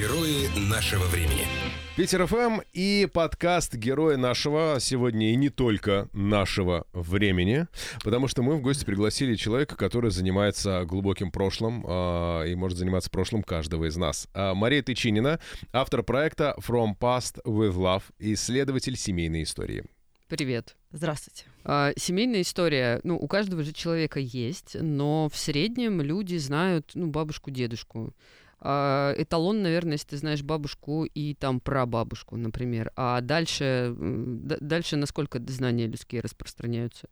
Герои нашего времени. Питер ФМ и подкаст «Герои нашего» сегодня и не только нашего времени, потому что мы в гости пригласили человека, который занимается глубоким прошлым э, и может заниматься прошлым каждого из нас. А Мария Тычинина, автор проекта «From Past with Love», исследователь семейной истории. Привет. Здравствуйте. А, семейная история, ну, у каждого же человека есть, но в среднем люди знают, ну, бабушку, дедушку. А, эталон, наверное, если ты знаешь бабушку и там прабабушку, например. А дальше, дальше насколько знания людские распространяются?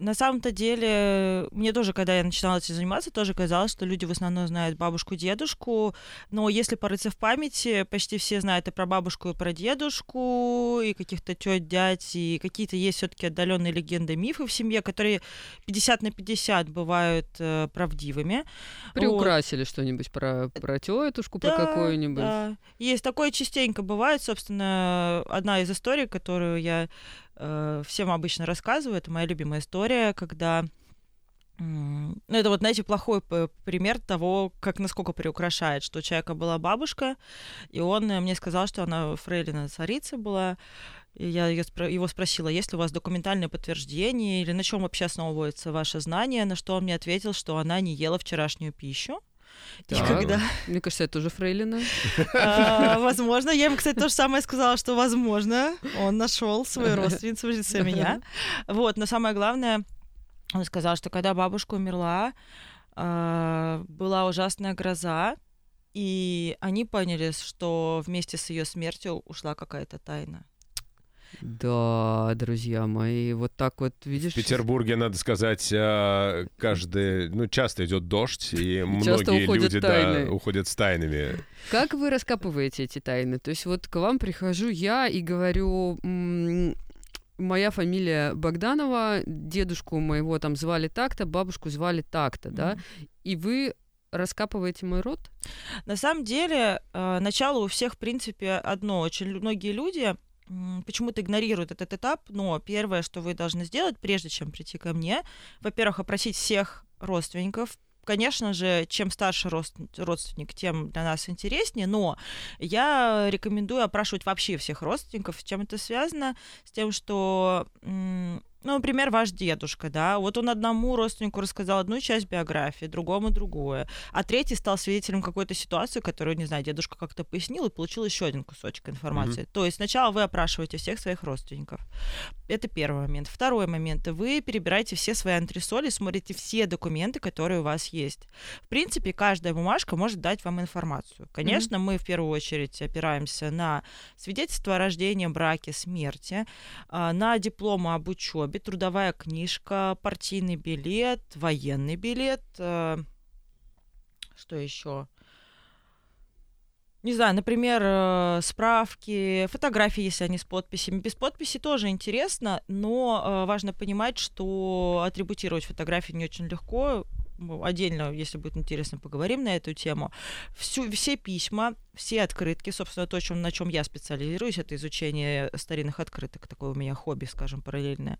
На самом-то деле, мне тоже, когда я начинала этим заниматься, тоже казалось, что люди в основном знают бабушку, дедушку, но если порыться в памяти, почти все знают и про бабушку, и про дедушку, и каких-то тет, дядь, и какие-то есть все-таки отдаленные легенды, мифы в семье, которые 50 на 50 бывают э, правдивыми. Приукрасили вот. что-нибудь про, про тетушку, да, про какую-нибудь. Да. Есть такое частенько бывает, собственно, одна из историй, которую я э, всем обычно рассказываю, это моя любимая история, когда ну, это вот, знаете, плохой пример того, как насколько приукрашает, что у человека была бабушка, и он э, мне сказал, что она фрейлина царица была. И я его спросила, есть ли у вас документальное подтверждение или на чем вообще основывается ваше знание, на что он мне ответил, что она не ела вчерашнюю пищу. Так. И когда... Мне кажется, это уже Фрейлина. А, возможно. Я ему, кстати, то же самое сказала, что возможно. Он нашел свою родственницу в лице меня. Вот, но самое главное, он сказал, что когда бабушка умерла, а, была ужасная гроза, и они поняли, что вместе с ее смертью ушла какая-то тайна. Да, друзья мои, вот так вот, видишь... В Петербурге, надо сказать, а, каждый, ну, часто идет дождь, и многие люди да, уходят с тайнами. Как вы раскапываете эти тайны? То есть вот к вам прихожу я и говорю, моя фамилия Богданова, дедушку моего там звали так-то, бабушку звали так-то, да, mm-hmm. и вы раскапываете мой род? На самом деле, э, начало у всех, в принципе, одно. Очень многие люди почему-то игнорируют этот этап, но первое, что вы должны сделать, прежде чем прийти ко мне, во-первых, опросить всех родственников, конечно же, чем старше родственник, тем для нас интереснее, но я рекомендую опрашивать вообще всех родственников. С чем это связано? С тем, что ну, например, ваш дедушка, да, вот он одному родственнику рассказал одну часть биографии, другому другое, а третий стал свидетелем какой-то ситуации, которую, не знаю, дедушка как-то пояснил и получил еще один кусочек информации. Mm-hmm. То есть сначала вы опрашиваете всех своих родственников. Это первый момент. Второй момент. Вы перебираете все свои антресоли, смотрите все документы, которые у вас есть. В принципе, каждая бумажка может дать вам информацию. Конечно, mm-hmm. мы в первую очередь опираемся на свидетельство о рождении, браке, смерти, а, на дипломы об учебе, учебе, трудовая книжка, партийный билет, военный билет, э, что еще? Не знаю, например, э, справки, фотографии, если они с подписями. Без подписи тоже интересно, но э, важно понимать, что атрибутировать фотографии не очень легко отдельно, если будет интересно, поговорим на эту тему. Всю, все письма, все открытки, собственно, то, чем, на чем я специализируюсь, это изучение старинных открыток, такое у меня хобби, скажем, параллельное.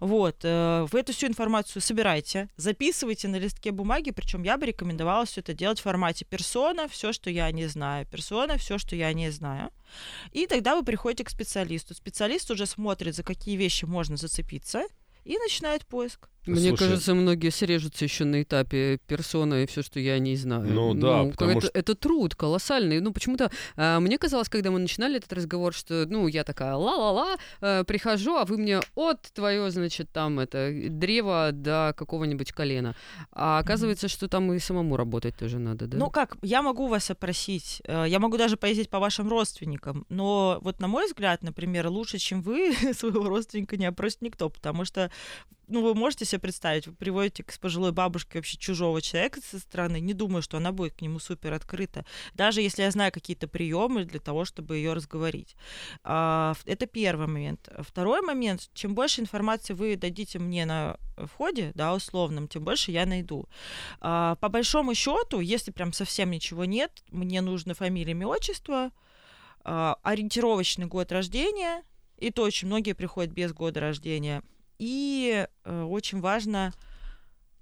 Вот, э, вы эту всю информацию собирайте, записывайте на листке бумаги, причем я бы рекомендовала все это делать в формате персона, все, что я не знаю, персона, все, что я не знаю. И тогда вы приходите к специалисту. Специалист уже смотрит, за какие вещи можно зацепиться, и начинает поиск. Мне Слушай, кажется, многие срежутся еще на этапе персона и все, что я не знаю. Ну да, ну, потому это, что... это труд колоссальный. Ну почему-то а, мне казалось, когда мы начинали этот разговор, что ну я такая ла-ла-ла, а, прихожу, а вы мне от твое, значит, там это древо до какого-нибудь колена. А оказывается, mm-hmm. что там и самому работать тоже надо, да? Ну как, я могу вас опросить, э, я могу даже поездить по вашим родственникам, но вот на мой взгляд, например, лучше, чем вы своего родственника не опросит никто, потому что ну, вы можете себе представить, вы приводите к пожилой бабушке вообще чужого человека со стороны, не думаю, что она будет к нему супер открыта, даже если я знаю какие-то приемы для того, чтобы ее разговорить. А, это первый момент. Второй момент, чем больше информации вы дадите мне на входе, да, условном, тем больше я найду. А, по большому счету, если прям совсем ничего нет, мне нужно фамилия, имя, отчество, а, ориентировочный год рождения, и то очень многие приходят без года рождения – и э, очень важно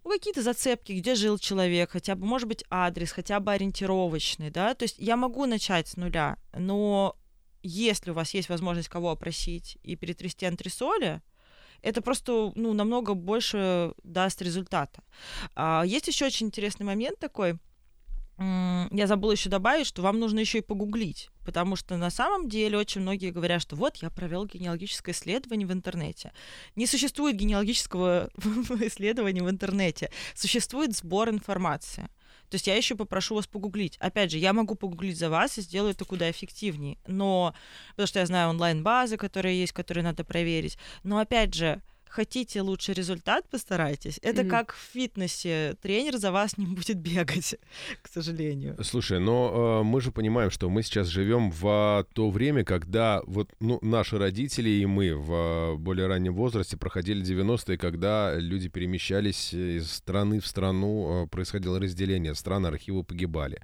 ну, какие-то зацепки, где жил человек, хотя бы, может быть, адрес, хотя бы ориентировочный, да, то есть я могу начать с нуля, но если у вас есть возможность кого опросить и перетрясти антресоли, это просто ну, намного больше даст результата. А, есть еще очень интересный момент такой. Я забыла еще добавить, что вам нужно еще и погуглить, потому что на самом деле очень многие говорят, что вот я провел генеалогическое исследование в интернете. Не существует генеалогического исследования в интернете, существует сбор информации. То есть я еще попрошу вас погуглить. Опять же, я могу погуглить за вас и сделаю это куда эффективнее. Но, потому что я знаю онлайн-базы, которые есть, которые надо проверить. Но опять же, хотите лучший результат, постарайтесь. Это mm-hmm. как в фитнесе. Тренер за вас не будет бегать, к сожалению. Слушай, но э, мы же понимаем, что мы сейчас живем в то время, когда вот ну, наши родители и мы в э, более раннем возрасте проходили 90-е, когда люди перемещались из страны в страну, э, происходило разделение, страны, архивы погибали.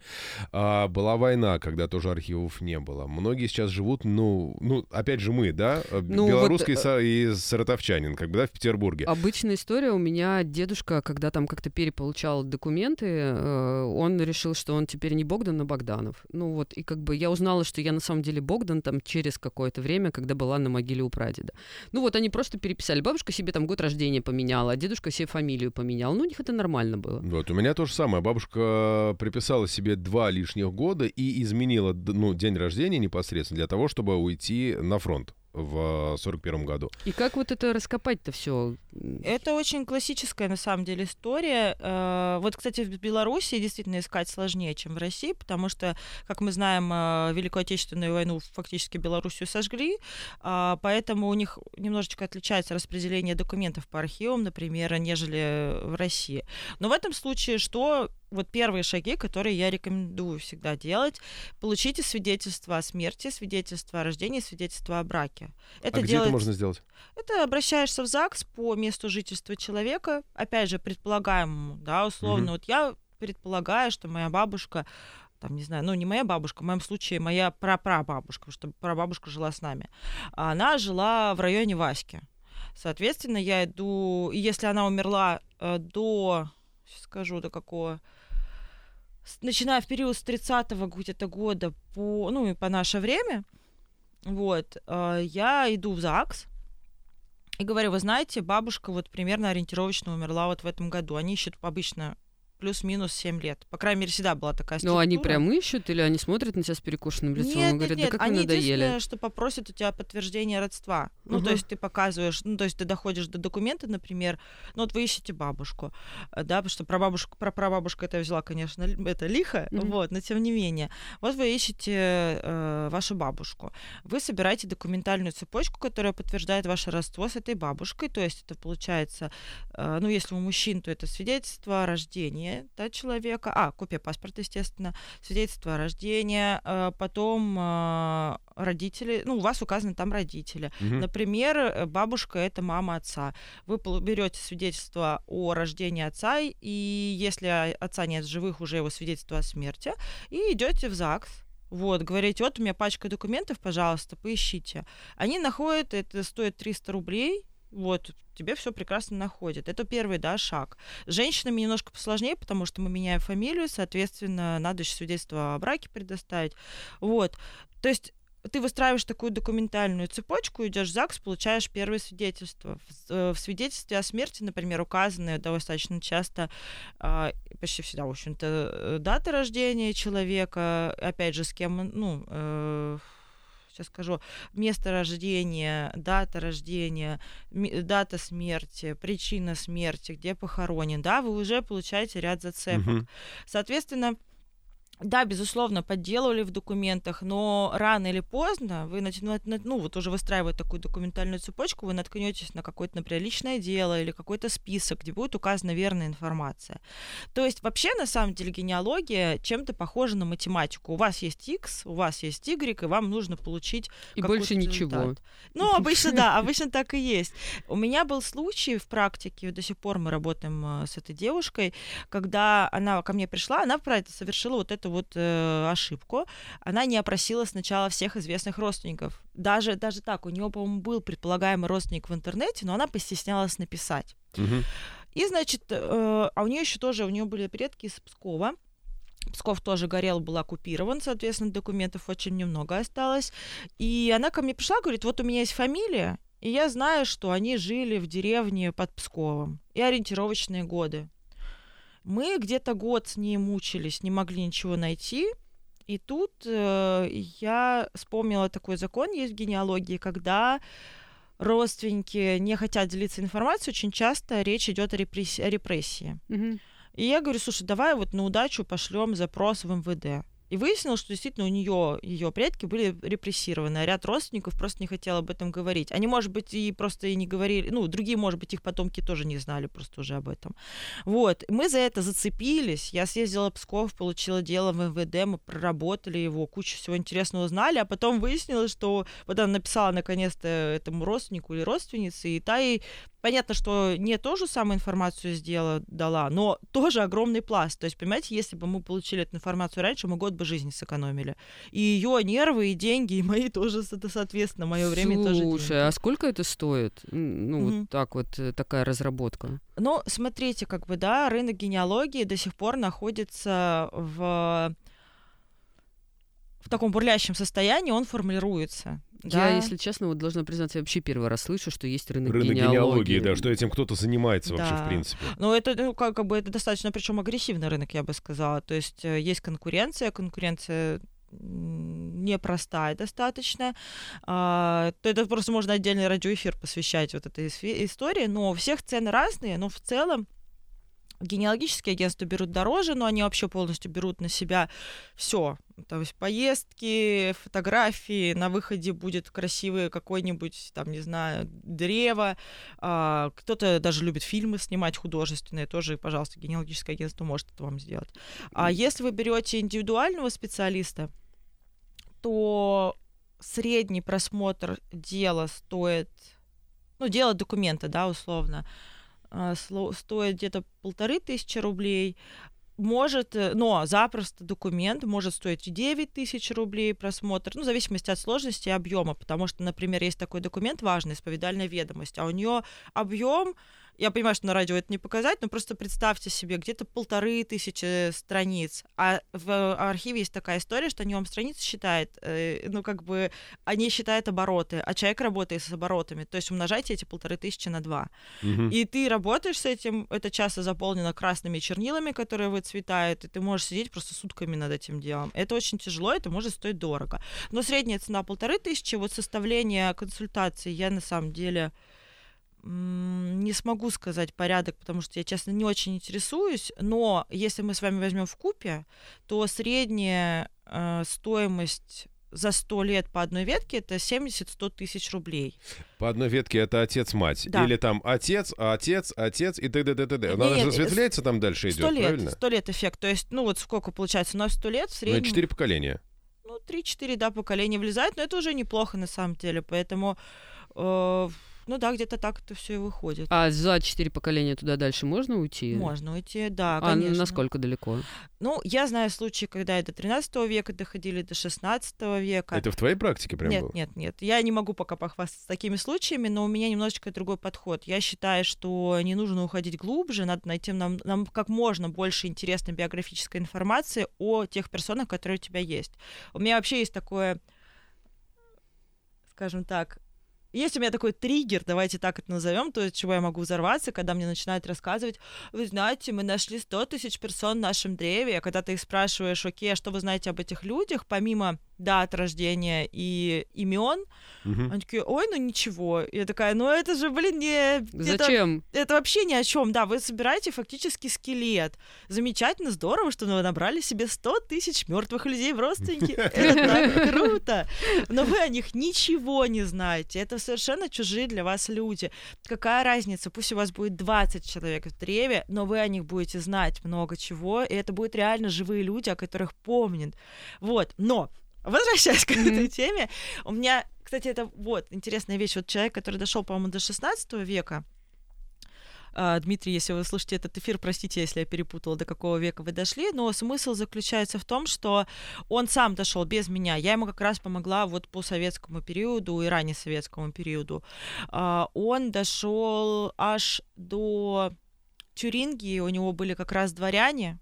А была война, когда тоже архивов не было. Многие сейчас живут, ну, ну опять же мы, да, э, ну, белорусский вот, э, и саратовчанин, как бы, да, в Петербурге. Обычная история. У меня дедушка, когда там как-то переполучал документы, э, он решил, что он теперь не Богдан, а Богданов. Ну вот, и как бы я узнала, что я на самом деле Богдан там через какое-то время, когда была на могиле у прадеда. Ну вот, они просто переписали. Бабушка себе там год рождения поменяла, а дедушка себе фамилию поменял. Ну, у них это нормально было. Вот, у меня то же самое. Бабушка приписала себе два лишних года и изменила ну, день рождения непосредственно для того, чтобы уйти на фронт в 41 году. И как вот это раскопать-то все? Это очень классическая, на самом деле, история. Э, вот, кстати, в Беларуси действительно искать сложнее, чем в России, потому что, как мы знаем, э, Великую Отечественную войну фактически Белоруссию сожгли, а, поэтому у них немножечко отличается распределение документов по архивам, например, нежели в России. Но в этом случае что вот первые шаги, которые я рекомендую всегда делать. Получите свидетельство о смерти, свидетельство о рождении, свидетельство о браке. Это а где делать... это можно сделать? Это обращаешься в ЗАГС по месту жительства человека, опять же, предполагаемому, да, условно. Угу. Вот я предполагаю, что моя бабушка там, не знаю, ну, не моя бабушка, в моем случае моя прапрабабушка, что прабабушка жила с нами. Она жила в районе Васьки. Соответственно, я иду, и если она умерла э, до, сейчас скажу, до какого, начиная в период с 30-го где-то года по, ну, и по наше время, вот, э, я иду в ЗАГС, и говорю, вы знаете, бабушка вот примерно ориентировочно умерла вот в этом году. Они ищут обычно плюс-минус 7 лет. По крайней мере, всегда была такая структура. Ну, они прям ищут или они смотрят на тебя с перекушенным лицом нет, и говорят, нет, да как они вы надоели? что попросят у тебя подтверждение родства. Ну, угу. то есть ты показываешь, ну, то есть ты доходишь до документа, например, ну, вот вы ищете бабушку, э, да, потому что про бабушку, про прабабушку это я взяла, конечно, это лихо, угу. вот, но тем не менее. Вот вы ищете э, вашу бабушку. Вы собираете документальную цепочку, которая подтверждает ваше родство с этой бабушкой, то есть это получается, э, ну, если у мужчин, то это свидетельство о рождении, да, человека, а, копия паспорта, естественно, свидетельство о рождении, э, потом э, родители, ну, у вас указаны там родители. Угу. Например, э, бабушка это мама отца. Вы берете свидетельство о рождении отца, и если отца нет живых, уже его свидетельство о смерти, и идете в ЗАГС. Вот, говорите, вот у меня пачка документов, пожалуйста, поищите. Они находят, это стоит 300 рублей, вот, тебе все прекрасно находят. Это первый, да, шаг. С женщинами немножко посложнее, потому что мы меняем фамилию, соответственно, надо еще свидетельство о браке предоставить. Вот. То есть ты выстраиваешь такую документальную цепочку, идешь в ЗАГС, получаешь первое свидетельство. В, э, в свидетельстве о смерти, например, указаны достаточно часто, э, почти всегда, в общем-то, э, дата рождения человека, опять же, с кем, ну, э, сейчас скажу, место рождения, дата рождения, дата смерти, причина смерти, где похоронен, да, вы уже получаете ряд зацепок. Угу. Соответственно, да, безусловно, подделывали в документах, но рано или поздно вы, ну, вот уже выстраивая такую документальную цепочку, вы наткнетесь на какое-то, например, личное дело или какой-то список, где будет указана верная информация. То есть вообще, на самом деле, генеалогия чем-то похожа на математику. У вас есть X, у вас есть Y, и вам нужно получить И больше результат. ничего. Ну, обычно, да, обычно так и есть. У меня был случай в практике, до сих пор мы работаем э, с этой девушкой, когда она ко мне пришла, она, совершила вот это эту вот э, ошибку. Она не опросила сначала всех известных родственников. Даже, даже так, у нее, по-моему, был предполагаемый родственник в интернете, но она постеснялась написать. Угу. И, значит, э, а у нее еще тоже, у нее были предки из Пскова. Псков тоже горел, был оккупирован, соответственно, документов очень немного осталось. И она ко мне пришла, говорит, вот у меня есть фамилия, и я знаю, что они жили в деревне под Псковом и ориентировочные годы. Мы где-то год с ней мучились, не могли ничего найти. И тут э, я вспомнила такой закон есть в генеалогии, когда родственники не хотят делиться информацией, очень часто речь идет о, репрессии. О репрессии. Мгм. И я говорю, слушай, давай вот на удачу пошлем запрос в МВД. И выяснилось, что действительно у нее ее предки были репрессированы, а ряд родственников просто не хотел об этом говорить. Они, может быть, и просто и не говорили, ну, другие, может быть, их потомки тоже не знали просто уже об этом. Вот, мы за это зацепились. Я съездила в Псков, получила дело в МВД, мы проработали его, кучу всего интересного узнали, а потом выяснилось, что вот она написала наконец-то этому родственнику или родственнице, и та ей Понятно, что не ту же самую информацию сделала, дала, но тоже огромный пласт. То есть, понимаете, если бы мы получили эту информацию раньше, мы год бы жизни сэкономили. И ее нервы, и деньги, и мои тоже, со- соответственно, мое время тоже Слушай, а сколько это стоит? Ну, Мгм. вот так вот, э, такая разработка. Ну, смотрите, как бы, да, рынок генеалогии до сих пор находится в в таком бурлящем состоянии, он формируется. Да. Я, если честно, вот должна признаться, я вообще первый раз слышу, что есть рынок, Рынок генеалогии. генеалогии, да, что этим кто-то занимается вообще, в Да. принципе. Ну, это, ну, как, как бы, это достаточно, причем агрессивный рынок, я бы сказала. То есть э, есть конкуренция, конкуренция непростая достаточно. А, то это просто можно отдельный радиоэфир посвящать вот этой истории, но у всех цены разные, но в целом генеалогические агентства берут дороже, но они вообще полностью берут на себя все. То есть поездки, фотографии, на выходе будет красивый какой-нибудь, там, не знаю, древо. А, кто-то даже любит фильмы снимать художественные, тоже, пожалуйста, генеалогическое агентство может это вам сделать. А если вы берете индивидуального специалиста, то средний просмотр дела стоит, ну, дело документа, да, условно, сло- стоит где-то полторы тысячи рублей, может, э, но запросто документ может стоить и 9 тысяч рублей просмотр, ну, в зависимости от сложности и объема, потому что, например, есть такой документ важный, исповедальная ведомость, а у нее объем, я понимаю, что на радио это не показать, но просто представьте себе, где-то полторы тысячи страниц, а в архиве есть такая история, что они вам страницы считают, э, ну, как бы, они считают обороты, а человек работает с оборотами, то есть умножайте эти полторы тысячи на два. Мгм. И ты работаешь с этим, это часто заполнено красными чернилами, которые выцветают, и ты можешь сидеть просто сутками над этим делом. Это очень тяжело, это может стоить дорого. Но средняя цена полторы тысячи, вот составление консультации я на самом деле не смогу сказать порядок, потому что я, честно, не очень интересуюсь, но если мы с вами возьмем в купе, то средняя э, стоимость за 100 лет по одной ветке это 70-100 тысяч рублей. По одной ветке это отец-мать. Да. Или там отец, отец, отец и т.д. т.д. Она же разветвляется там дальше идет, Сто лет, правильно? сто лет эффект. То есть, ну вот сколько получается, на сто лет в Ну, среднем, четыре поколения. ну, 3-4, да, поколения влезает, но это уже неплохо на самом деле, поэтому, э, ну да, где-то так это все и выходит. А за четыре поколения туда дальше можно уйти? Можно уйти, да, А конечно. насколько далеко? Ну, я знаю случаи, когда и до 13 века доходили, до 16 века. Это в твоей практике прям нет, было? нет, нет. Я не могу пока похвастаться такими случаями, но у меня немножечко другой подход. Я считаю, что не нужно уходить глубже, надо найти нам, нам как можно больше интересной биографической информации о тех персонах, которые у тебя есть. У меня вообще есть такое, скажем так, есть у меня такой триггер, давайте так это назовем, то, от чего я могу взорваться, когда мне начинают рассказывать, вы знаете, мы нашли 100 тысяч персон в нашем древе, а когда ты их спрашиваешь, окей, а что вы знаете об этих людях, помимо дат рождения и имен, Мгм. они такие, ой, ну ничего. Я такая, ну это же, блин, не... это- Зачем? Это, вообще ни о чем. Да, вы собираете фактически скелет. Замечательно, здорово, что вы набрали себе 100 тысяч мертвых людей в родственники. Это так круто. Но вы о них ничего не знаете. Это совершенно чужие для вас люди. Какая разница? Пусть у вас будет 20 человек в древе, но вы о них будете знать много чего, и это будут реально живые люди, о которых помнят. Вот. Но Возвращаясь к этой теме, у меня, кстати, это вот интересная вещь. Вот человек, который дошел, по-моему, до 16 века, а, Дмитрий, если вы слушаете этот эфир, простите, если я перепутала, до какого века вы дошли, но смысл заключается в том, что он сам дошел без меня. Я ему как раз помогла вот по советскому периоду и ранее советскому периоду. А, Он дошел аж до Тюрингии у него были как раз дворяне,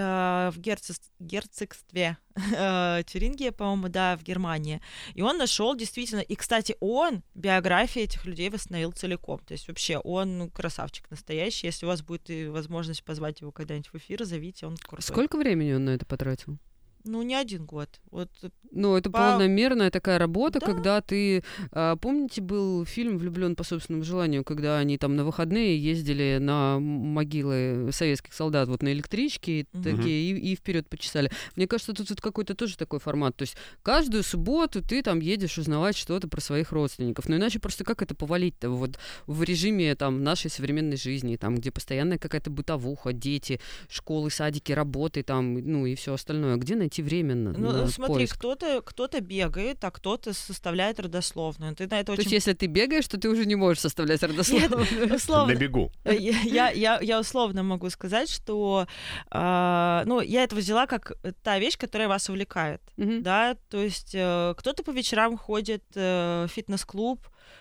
в герцог, герцогстве э, Тюрингия, по-моему, да, в Германии. И он нашел действительно, и, кстати, он биографии этих людей восстановил целиком. То есть вообще он ну, красавчик настоящий. Если у вас будет и возможность позвать его когда-нибудь в эфир, зовите, он крутой. Сколько времени он на это потратил? Ну, не один год. Вот ну, это по... полномерная такая работа, Да. когда ты... а, помните, был фильм «Влюблен по собственному желанию», когда они там на выходные ездили на могилы советских солдат вот на электричке и Мгм. такие, и, вперед почесали. Мне кажется, тут, тут какой-то тоже такой формат. То есть каждую субботу ты там едешь узнавать что-то про своих родственников. Но иначе просто как это повалить-то вот в режиме там нашей современной жизни, там, где постоянная какая-то бытовуха, дети, школы, садики, работы там, ну и все остальное. Где найти время на, Ну, на смотри, поиск? кто-то кто-то бегает, а кто-то составляет родословную. Ты на это То очень есть, если ты бегаешь, то ты уже не можешь составлять родословную. условно. На бегу. Э, Я, я, я, я условно могу сказать, что а, ну, я это взяла как та вещь, которая вас увлекает. Да, то есть э, кто-то по вечерам ходит э, в фитнес-клуб,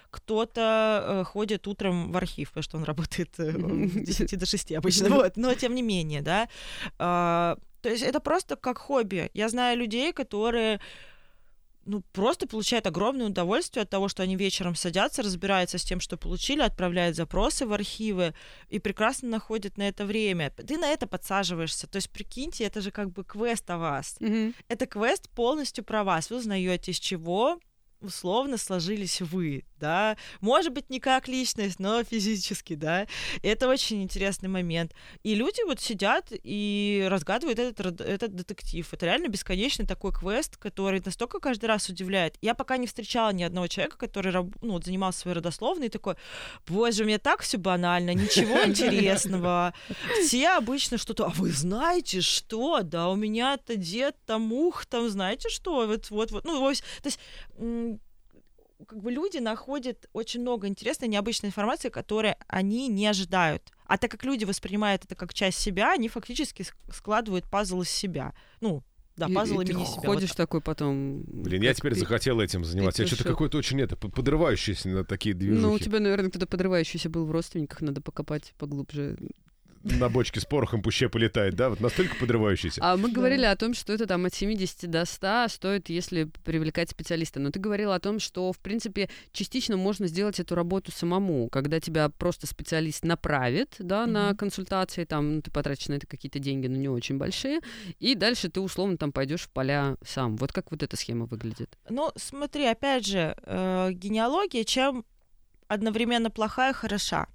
кто-то э, ходит утром в архив, потому что он работает э, с 10 до 6 обычно, вот, но тем не менее, да. А, то есть это просто как хобби. Я знаю людей, которые ну, просто получают огромное удовольствие от того, что они вечером садятся, разбираются с тем, что получили, отправляют запросы в архивы и прекрасно находят на это время. Ты на это подсаживаешься. То есть, прикиньте, это же как бы квест о вас. Мгм. Это квест полностью про вас. Вы узнаете, из чего условно сложились вы, да, может быть, не как личность, но физически, да, это очень интересный момент. И люди вот сидят и разгадывают этот, этот детектив. Это реально бесконечный такой квест, который настолько каждый раз удивляет. Я пока не встречала ни одного человека, который ну, вот занимался своей родословной, и такой, боже, у меня так все банально, ничего интересного. Все обычно что-то, а вы знаете что? Да, у меня-то дед там ух, там знаете что? Вот, вот, вот. Ну, то есть как бы люди находят очень много интересной, необычной информации, которой они не ожидают. А так как люди воспринимают это как часть себя, они фактически ск- складывают пазл из себя. Ну, да, И- пазл и ты имени себя. вот ходишь так. такой потом... Блин, я теперь пи- захотел этим заниматься. Я что-то какой-то очень это, подрывающийся на такие движухи. Ну, у тебя, наверное, кто-то подрывающийся был в родственниках, надо покопать поглубже. На бочке с порохом пуще полетает, да? Вот настолько подрывающийся. А мы говорили о том, что это там от 70 до 100 стоит, если привлекать специалиста. Но ты говорила о том, что, в принципе, частично можно сделать эту работу самому, когда тебя просто специалист направит, да, на Мгм. консультации, там, ну, ты потратишь на это какие-то деньги, но не очень большие, и дальше ты, условно, там пойдешь в поля сам. Вот как вот эта схема выглядит? Ну, смотри, опять же, э, генеалогия чем одновременно плохая и хороша.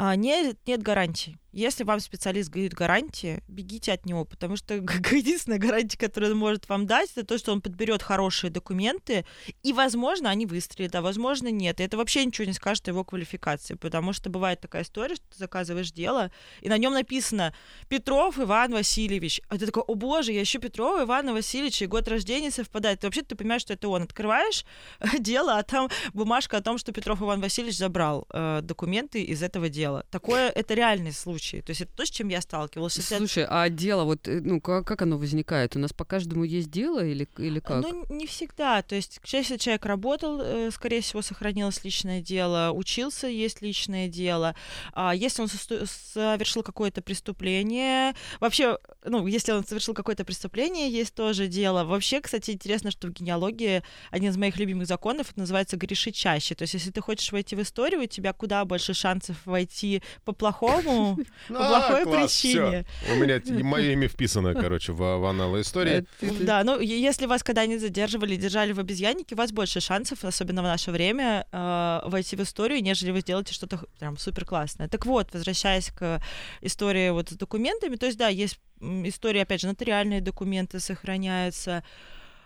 А, не, нет гарантий. Если вам специалист говорит гарантии, бегите от него, потому что единственная гарантия, которую он может вам дать, это то, что он подберет хорошие документы, и, возможно, они выстрелят, а возможно, нет. И это вообще ничего не скажет о его квалификации, потому что бывает такая история, что ты заказываешь дело, и на нем написано Петров Иван Васильевич. А ты такой, о боже, я ищу Петрова Ивана Васильевича, и год рождения совпадает. И вообще ты понимаешь, что это он. Открываешь дело, а там бумажка о том, что Петров Иван Васильевич забрал э, документы из этого дела. Такое, это реальный случай. То есть это то, с чем я сталкивалась. Слушай, а дело, вот, э, ну, как, как оно возникает? У нас по каждому есть дело или, или как? Ну, не всегда. То есть, если человек работал, э, скорее всего, сохранилось личное дело, учился, есть личное дело. А если он совершил какое-то преступление, вообще, ну, если он совершил какое-то преступление, есть тоже дело. Вообще, кстати, интересно, что в генеалогии один из моих любимых законов это называется грешить чаще. То есть, если ты хочешь войти в историю, у тебя куда больше шансов войти по-плохому, по плохой причине. У меня мое имя вписано, короче, в, аналы истории. Э, Да, ну если вас когда-нибудь задерживали, держали в обезьяннике, у вас больше шансов, особенно в наше время, э, войти в историю, нежели вы сделаете что-то прям супер классное. Так вот, возвращаясь к истории вот с документами, то есть да, есть история, опять же, нотариальные документы сохраняются,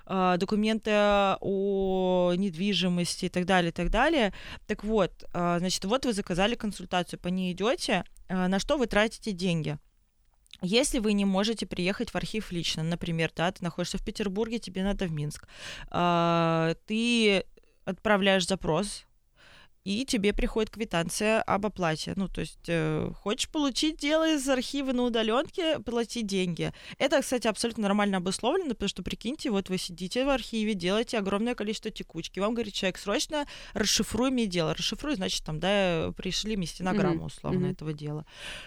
э, документы о недвижимости и так далее, и так далее. Так вот, значит, вот вы заказали консультацию, по ней идете, на что вы тратите деньги? Если вы не можете приехать в архив лично, например, да, ты находишься в Петербурге, тебе надо в Минск, а, ты отправляешь запрос, и тебе приходит квитанция об оплате. Ну, то есть, э, хочешь получить дело из архива на удаленке, плати деньги. Это, кстати, абсолютно нормально обусловлено, потому что, прикиньте, вот вы сидите в архиве, делаете огромное количество текучки, вам говорит человек, срочно расшифруй мне дело. Расшифруй, значит, там, да, пришли мне стенограмму, условно, mm-hmm. этого дела.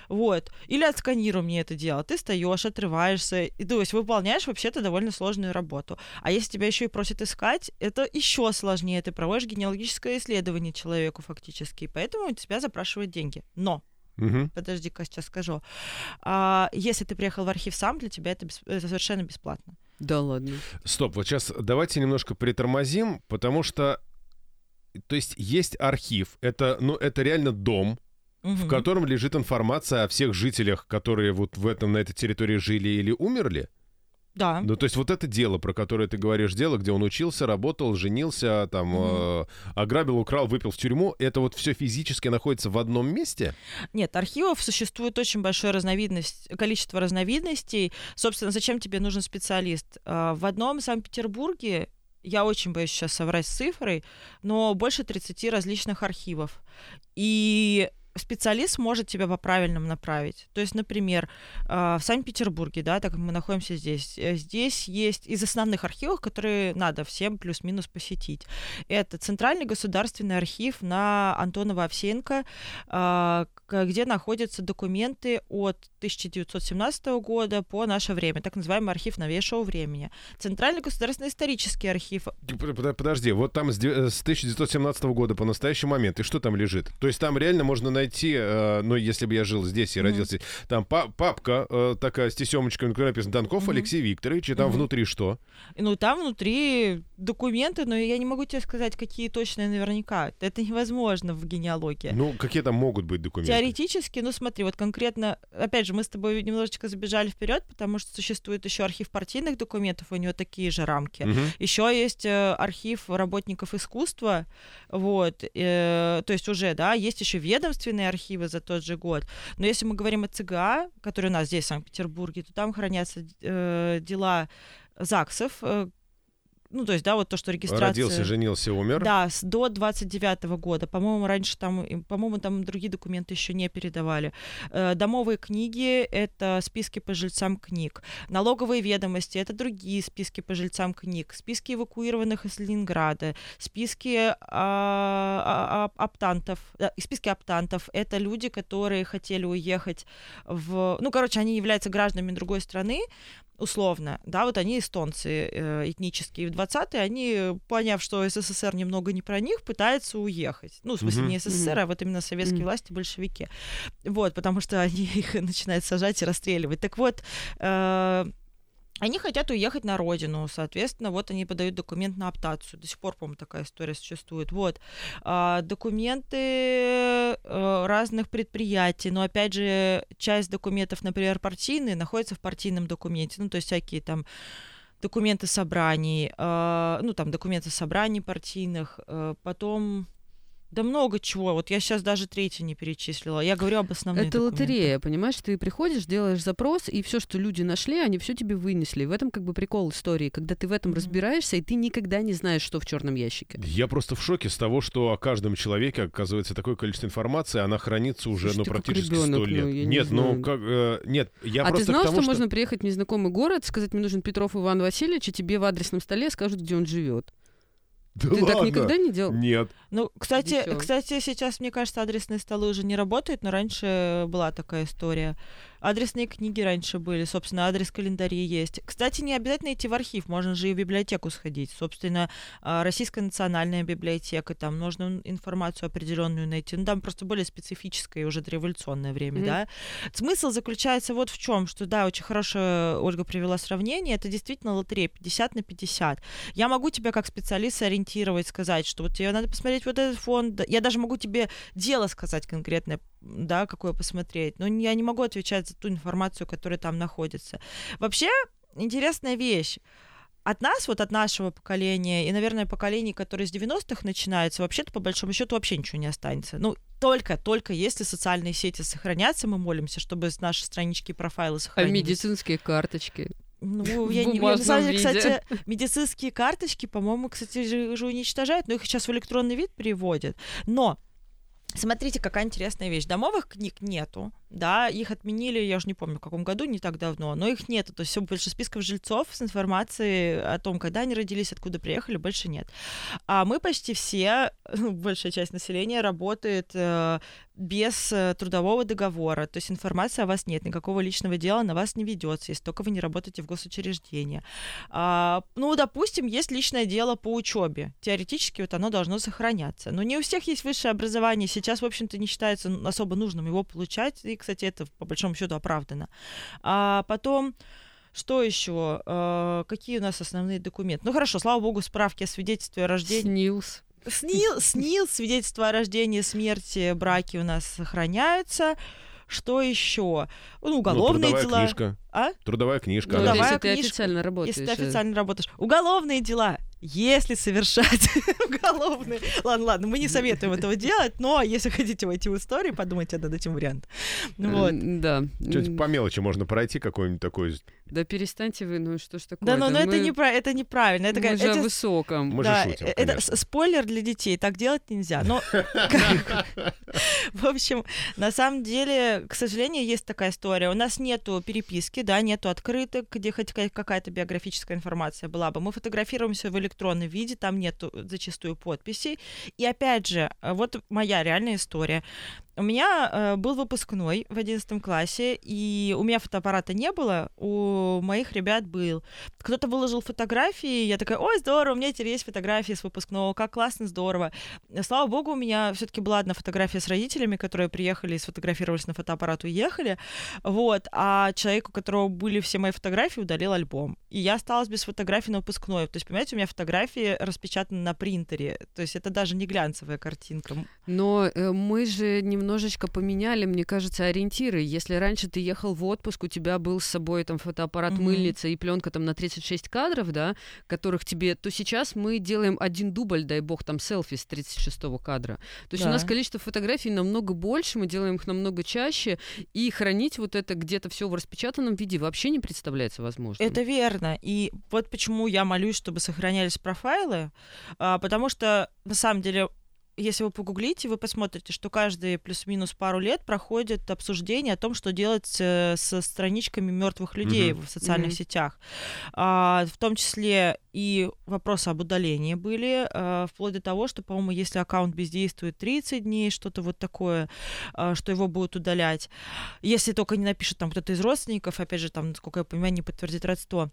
Вот. Или отсканируй мне это дело. Ты встаешь, отрываешься, и, то есть выполняешь вообще-то довольно сложную работу. А если тебя еще и просят искать, это еще сложнее. Ты проводишь генеалогическое исследование человека, человеку фактически, и поэтому у тебя запрашивают деньги. Но Угу. Подожди-ка, сейчас скажу. А, если ты приехал в архив сам, для тебя это, бесп... это совершенно бесплатно. Да ладно. Стоп, вот сейчас давайте немножко притормозим, потому что, то есть есть архив, это, ну, это реально дом, угу. в котором лежит информация о всех жителях, которые вот в этом, на этой территории жили или умерли. Да. Ну, то есть вот это дело, про которое ты говоришь, дело, где он учился, работал, женился, там, mm-hmm. э, ограбил, украл, выпил в тюрьму, это вот все физически находится в одном месте? Нет, архивов существует очень большое разновидность, количество разновидностей. Собственно, зачем тебе нужен специалист? Э, в одном Санкт-Петербурге я очень боюсь сейчас соврать с цифрой, но больше 30 различных архивов. И специалист может тебя по-правильному направить. То есть, например, а, в Санкт-Петербурге, да, так как мы находимся здесь, э, здесь есть из основных архивов, которые надо всем плюс-минус посетить. Это Центральный государственный архив на Антонова Овсенко, а, где находятся документы от 1917 года по наше время, так называемый архив новейшего времени. Центральный государственный исторический архив. Подожди, вот там с 1917 года по настоящий момент, и что там лежит? То есть там реально можно найти, э, ну, если бы я жил здесь и mm-hmm. родился, там папка э, такая с тесемочкой, на написано Донков mm-hmm. Алексей Викторович, и там mm-hmm. внутри что? Ну, там внутри документы, но я не могу тебе сказать, какие точные наверняка. Это невозможно в генеалогии. Ну, какие там могут быть документы? Теоретически, ну смотри, вот конкретно, опять же, мы с тобой немножечко забежали вперед, потому что существует еще архив партийных документов, у него такие же рамки. Угу. Еще есть э, архив работников искусства, вот, э, то есть уже, да, есть еще ведомственные архивы за тот же год. Но если мы говорим о ЦГА, который у нас здесь в Санкт-Петербурге, то там хранятся э, дела ЗАГСов, э, ну, то есть, да, вот то, что регистрация... Родился, женился, умер. Да, с, до 29 -го года. По-моему, раньше там, по-моему, там другие документы еще не передавали. Э, домовые книги — это списки по жильцам книг. Налоговые ведомости — это другие списки по жильцам книг. Списки эвакуированных из Ленинграда. Списки а, а, а, оптантов. Списки оптантов — это люди, которые хотели уехать в... Ну, короче, они являются гражданами другой страны, условно, да, вот они эстонцы э, этнические, в 20-е они, поняв, что СССР немного не про них, пытаются уехать. Ну, в смысле, mm-hmm. не СССР, mm-hmm. а вот именно советские mm-hmm. власти, большевики. Вот, потому что они их начинают сажать и расстреливать. Так вот, э, они хотят уехать на родину, соответственно, вот они подают документ на аптацию. До сих пор, по-моему, такая история существует. Вот. А, документы а, разных предприятий, но, опять же, часть документов, например, партийные, находится в партийном документе, ну, то есть всякие там документы собраний, э, ну, там, документы собраний партийных, э, потом да много чего. Вот я сейчас даже третий не перечислила. Я говорю об основных. Это документы. лотерея, понимаешь? Ты приходишь, делаешь запрос, и все, что люди нашли, они все тебе вынесли. В этом как бы прикол истории, когда ты в этом mm-hmm. разбираешься, и ты никогда не знаешь, что в черном ящике. Я просто в шоке с того, что о каждом человеке оказывается такое количество информации, она хранится уже, Слушай, ну, практически сто лет. Ну, нет, не ну как, э, нет, я а просто ты знал, тому, что, что можно приехать в незнакомый город, сказать, мне нужен Петров Иван Васильевич, и тебе в адресном столе скажут, где он живет? Да Ты ладно? так никогда не делал? Нет. Ну, кстати, кстати, сейчас, мне кажется, адресные столы уже не работают, но раньше была такая история. Адресные книги раньше были, собственно, адрес календарей есть. Кстати, не обязательно идти в архив, можно же и в библиотеку сходить. Собственно, а, Российская национальная библиотека, там нужно информацию определенную найти. Ну, там просто более специфическое и уже революционное время, mm-hmm. да. Смысл заключается вот в чем, что, да, очень хорошо Ольга привела сравнение, это действительно лотерея 50 на 50. Я могу тебя как специалист ориентировать, сказать, что вот тебе надо посмотреть вот этот фонд. Я даже могу тебе дело сказать конкретное, да, какое посмотреть, но я не могу отвечать за ту информацию, которая там находится. Вообще, интересная вещь от нас, вот от нашего поколения, и, наверное, поколений, которые с 90-х начинаются, вообще-то, по большому счету, вообще ничего не останется. Ну, только, только если социальные сети сохранятся, мы молимся, чтобы наши странички и профайлы сохранились. А медицинские карточки? Ну, я не я, на кстати, медицинские карточки, по-моему, кстати, же, же уничтожают, но их сейчас в электронный вид переводят. Но Смотрите, какая интересная вещь. Домовых книг нету, да, их отменили, я уже не помню, в каком году, не так давно, но их нету. То есть все больше списков жильцов с информацией о том, когда они родились, откуда приехали, больше нет. А мы почти все, большая часть населения работает э, без э, трудового договора, то есть информации о вас нет, никакого личного дела на вас не ведется, если только вы не работаете в госучреждении. А, ну, допустим, есть личное дело по учебе. Теоретически вот оно должно сохраняться. Но не у всех есть высшее образование. Сейчас, в общем-то, не считается особо нужным его получать. И, кстати, это по большому счету оправдано. А потом что еще? Э, какие у нас основные документы? Ну хорошо, слава богу, справки о свидетельстве о рождении. СНИЛС. СНИЛ, СНИЛ, свидетельство о рождении, смерти, браки у нас сохраняются. Что еще? Ну, уголовные ну, трудовая дела. Книжка. А? Трудовая книжка. Ну, Трудовая если ты книжка, официально работаешь. Если ты официально работаешь. Уголовные дела. Если совершать уголовные... Ладно, ладно, мы не советуем этого делать, но если хотите войти в историю, подумайте над этим вариантом. Вот. М, Да. Чуть М, по мелочи можно пройти какой-нибудь такой. Да перестаньте вы, ну что ж такое? Да, но, но это, мы- непра- это неправильно. Это, мы как- же о эти- высоком. Мы же да, шутим, э, это конечно. спойлер для детей, так делать нельзя. Но, в общем, на самом деле, к сожалению, есть такая история. У нас нету переписки, да, нету открыток, где хоть ка- какая-то биографическая информация была бы. Мы фотографируемся в электронном виде, там нету зачастую подписей. И опять же, вот моя реальная история. У меня э, был выпускной в 11 классе, и у меня фотоаппарата не было, у моих ребят был. Кто-то выложил фотографии, я такая, ой, здорово, у меня теперь есть фотографии с выпускного, как классно, здорово. Слава богу, у меня все таки была одна фотография с родителями, которые приехали и сфотографировались на фотоаппарат, уехали, вот, а человек, у которого были все мои фотографии, удалил альбом. И я осталась без фотографий на выпускной. То есть, понимаете, у меня фотографии распечатаны на принтере, то есть это даже не глянцевая картинка. Но э, мы же немножечко поменяли, мне кажется, ориентиры. Если раньше ты ехал в отпуск, у тебя был с собой там фотоаппарат, Мгм. мыльница и пленка там на 36 кадров, да, которых тебе, то сейчас мы делаем один дубль, дай бог, там селфи с 36 кадра. То есть у Да. нас количество фотографий намного больше, мы делаем их намного чаще, и хранить вот это где-то все в распечатанном виде вообще не представляется возможным. Это верно. И вот почему я молюсь, чтобы сохранялись профайлы, а, потому что на самом деле если вы погуглите, вы посмотрите, что каждые плюс-минус пару лет проходит обсуждение о том, что делать э, со страничками мертвых людей Мгм. в социальных Мгм. сетях. А, в том числе и вопросы об удалении были, а, вплоть до того, что, по-моему, если аккаунт бездействует 30 дней, что-то вот такое, а, что его будут удалять. Если только не напишет там кто-то из родственников, опять же, там, насколько я понимаю, не подтвердит родство.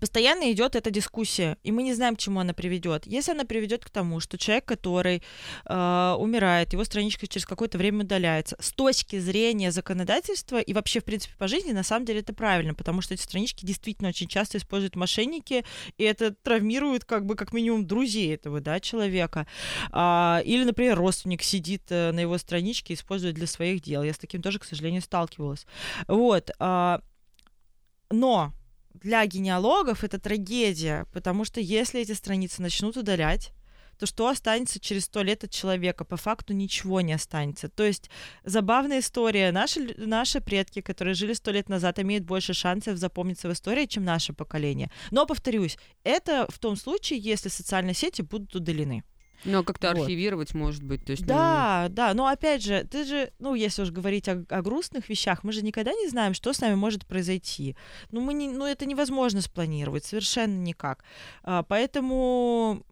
Постоянно идет эта дискуссия, и мы не знаем, к чему она приведет. Если она приведет к тому, что человек, который э, умирает, его страничка через какое-то время удаляется, с точки зрения законодательства и вообще, в принципе, по жизни, на самом деле это правильно, потому что эти странички действительно очень часто используют мошенники, и это травмирует как бы как минимум друзей этого да, человека. А, или, например, родственник сидит э, на его страничке и использует для своих дел. Я с таким тоже, к сожалению, сталкивалась. Вот. а, но для генеалогов это трагедия, потому что если эти страницы начнут удалять, то что останется через сто лет от человека? По факту ничего не останется. То есть забавная история. Наши, наши предки, которые жили сто лет назад, имеют больше шансов запомниться в истории, чем наше поколение. Но, повторюсь, это в том случае, если социальные сети будут удалены. Ну, а как-то Вот. архивировать, может быть. То есть, ну, Да, да, но опять же, ты же, ну, если уж говорить о, о грустных вещах, мы же никогда не знаем, что с нами может произойти. Ну, мы не, ну, это невозможно спланировать, совершенно никак. А, поэтому,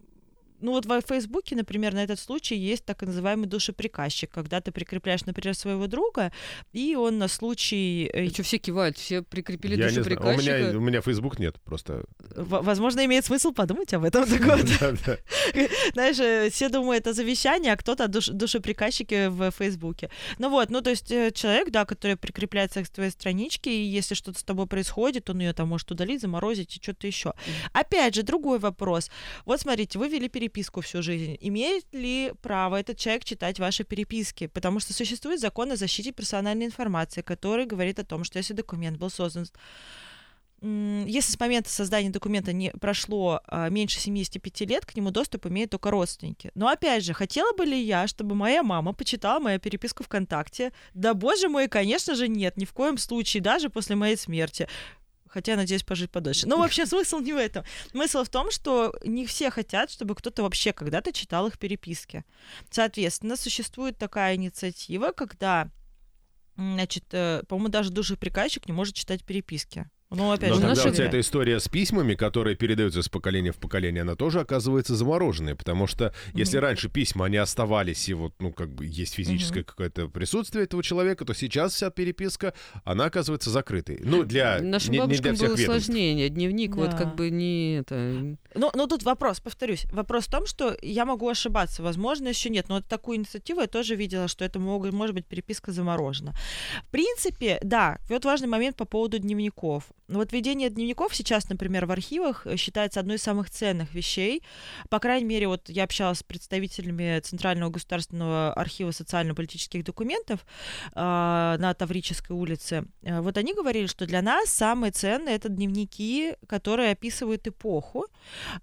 ну, вот в Фейсбуке, например, на этот случай есть так называемый душеприказчик, когда ты прикрепляешь, например, своего друга, и он на случай, э, что все кивают, все прикрепили Я не знаю. У душеприказчика. меня, у меня Facebook нет просто. в- возможно, имеет смысл подумать об этом. Знаешь, э, все думают о завещании, а кто-то о душ- душеприказчике в Фейсбуке. Ну вот, ну то есть э, человек, да, который прикрепляется к твоей страничке, и если что-то с тобой происходит, он ее там может удалить, заморозить и что-то еще. Опять же, другой вопрос. Вот смотрите, вы вели переписку всю жизнь. Имеет ли право этот человек читать ваши переписки? Потому что существует закон о защите персональной информации, который говорит о том, что если документ был создан если с момента создания документа не прошло а, меньше 75 лет, к нему доступ имеют только родственники. Но опять же, хотела бы ли я, чтобы моя мама почитала мою переписку ВКонтакте? Да, боже мой, конечно же, нет, ни в коем случае, даже после моей смерти. Хотя я надеюсь пожить подольше. Но вообще смысл не в этом. Смысл в том, что не все хотят, чтобы кто-то вообще когда-то читал их переписки. Соответственно, существует такая инициатива, когда Значит, э, по-моему, даже душеприказчик не может читать переписки. Ну, опять Но же, тогда у тебя эта история с письмами, которые передаются с поколения в поколение, она тоже оказывается замороженной, потому что если Мгм. раньше письма, они оставались, и вот, ну, как бы есть физическое какое-то присутствие этого человека, то сейчас вся переписка, она оказывается закрытой. Ну, для, Нашим не, не бабушкам для всех было ведомств. сложнее. Дневник вот Да. как бы не это... Ну, но тут вопрос, повторюсь. Вопрос в том, что я могу ошибаться. Возможно, еще нет. Но вот такую инициативу я тоже видела, что это могут, может быть переписка заморожена. В принципе, да, вот важный момент по поводу дневников. Ну, Вот ведение дневников сейчас, например, в архивах э, считается одной из самых ценных вещей. По крайней мере, вот я общалась с представителями Центрального государственного архива социально-политических документов э, на Таврической улице. Э, Вот они говорили, что для нас самые ценные это дневники, которые описывают эпоху.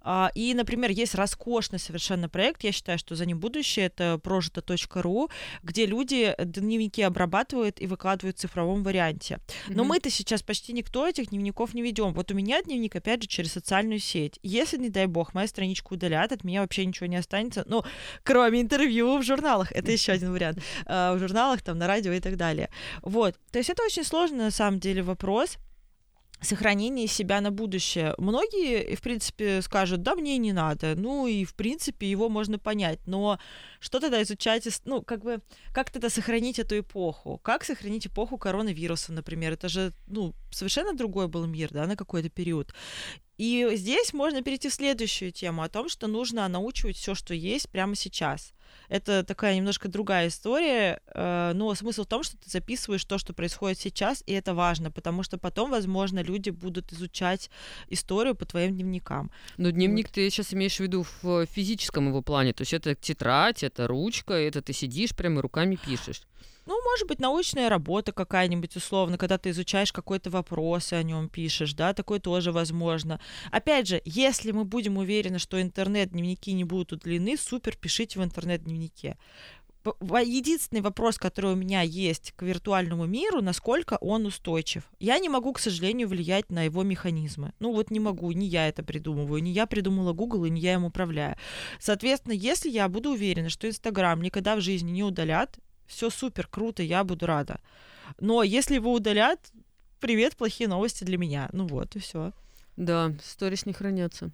А, И, например, есть роскошный совершенно проект, я считаю, что за ним будущее, это прожито.ру, где люди дневники обрабатывают и выкладывают в цифровом варианте. Но Мгм. мы-то сейчас почти никто этих дневников не ведем. Вот у меня дневник, опять же, через социальную сеть. Если, не дай бог, мою страничку удалят, от меня вообще ничего не останется. Ну, кроме интервью в журналах. Это еще один вариант. А, В журналах, там, на радио и так далее. Вот. То есть это очень сложный, на самом деле, вопрос сохранение себя на будущее. Многие, в принципе, скажут, да, мне не надо. Ну и, в принципе, его можно понять. Но что тогда изучать, ну, как бы, как тогда сохранить эту эпоху? Как сохранить эпоху коронавируса, например? Это же, ну, совершенно другой был мир, да, на какой-то период. И здесь можно перейти в следующую тему о том, что нужно научивать все, что есть прямо сейчас. Это такая немножко другая история, э, но смысл в том, что ты записываешь то, что происходит сейчас, и это важно, потому что потом, возможно, люди будут изучать историю по твоим дневникам. Но дневник ты сейчас имеешь в виду в физическом его плане. То есть это тетрадь, это ручка, это ты сидишь прямо руками пишешь. Ну, может быть, научная работа какая-нибудь, условно, когда ты изучаешь какой-то вопрос и о нем пишешь, да, такое тоже возможно. Опять же, если мы будем уверены, что интернет-дневники не будут удалены, супер, пишите в интернет-дневнике. Во- Единственный вопрос, который у меня есть к виртуальному миру, насколько он устойчив. Я не могу, к сожалению, влиять на его механизмы. Ну вот не могу, не я это придумываю, не я придумала Google и не я им управляю. Соответственно, если я буду уверена, что Инстаграм никогда в жизни не удалят, все супер, круто, я буду рада. Но если его удалят, привет, плохие новости для меня. Ну вот, и все. Да, сторис не хранятся.